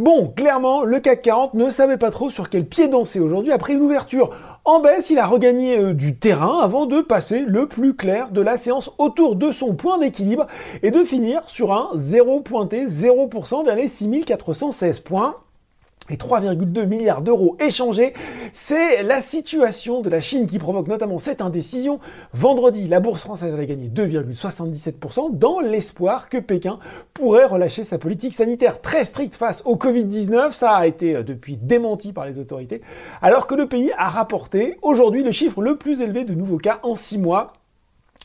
Bon, clairement, le CAC 40 ne savait pas trop sur quel pied danser aujourd'hui. Après une ouverture en baisse, il a regagné euh, du terrain avant de passer le plus clair de la séance autour de son point d'équilibre et de finir sur un 0 pointé 0% vers les 6416 points et 3,2 milliards d'euros échangés. C'est la situation de la Chine qui provoque notamment cette indécision. Vendredi, la bourse française avait gagné 2,77% dans l'espoir que Pékin pourrait relâcher sa politique sanitaire très stricte face au Covid-19. Ça a été euh, depuis démenti par les autorités, alors que le pays a rapporté aujourd'hui le chiffre le plus élevé de nouveaux cas en 6 mois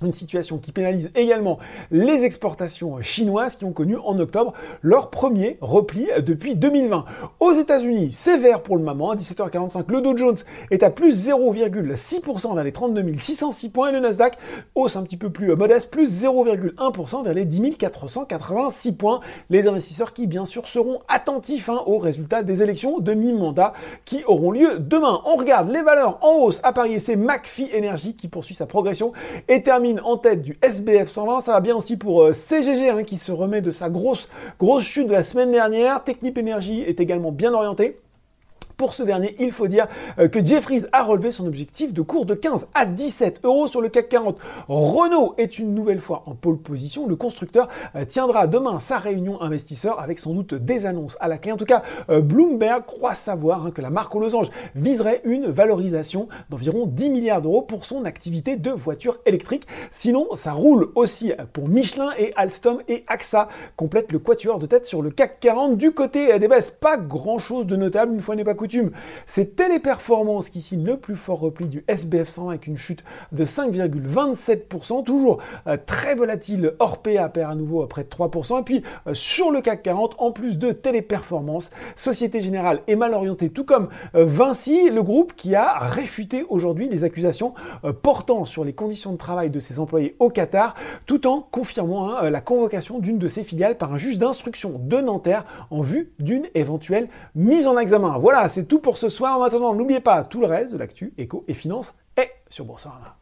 une situation qui pénalise également les exportations chinoises qui ont connu en octobre leur premier repli depuis 2020. Aux États-Unis, c'est vert pour le moment. À 17h45, le Dow Jones est à plus 0,6% vers les 32 606 points et le Nasdaq hausse un petit peu plus modeste, plus 0,1% vers les 10 486 points. Les investisseurs qui, bien sûr, seront attentifs hein, aux résultats des élections de mi-mandat qui auront lieu demain. On regarde les valeurs en hausse à Paris et c'est McPhee Energy qui poursuit sa progression et termine en tête du SBF 120. Ça va bien aussi pour euh, CGG hein, qui se remet de sa grosse, grosse chute de la semaine dernière. Technip Energy est également bien orienté. Pour ce dernier, il faut dire euh, que Jeffries a relevé son objectif de cours de 15 à 17 euros sur le CAC 40. Renault est une nouvelle fois en pole position. Le constructeur euh, tiendra demain sa réunion investisseur avec sans doute des annonces à la clé. En tout cas, euh, Bloomberg croit savoir hein, que la marque aux losanges viserait une valorisation d'environ 10 milliards d'euros pour son activité de voiture électrique. Sinon, ça roule aussi pour Michelin et Alstom et AXA complète le quatuor de tête sur le CAC 40. Du côté des baisses, pas grand chose de notable, une fois n'est pas c'est Téléperformance qui signe le plus fort repli du SBF 100 avec une chute de 5,27%, toujours euh, très volatile. Orpea perd à nouveau à près de 3%. Et puis euh, sur le CAC 40, en plus de Téléperformance, Société Générale est mal orientée, tout comme euh, Vinci, le groupe qui a réfuté aujourd'hui les accusations portant sur les conditions de travail de ses employés au Qatar, tout en confirmant hein, la convocation d'une de ses filiales par un juge d'instruction de Nanterre en vue d'une éventuelle mise en examen. Voilà, c'est tout pour ce soir. En attendant, n'oubliez pas tout le reste de l'actu, éco et finance est sur Boursorama.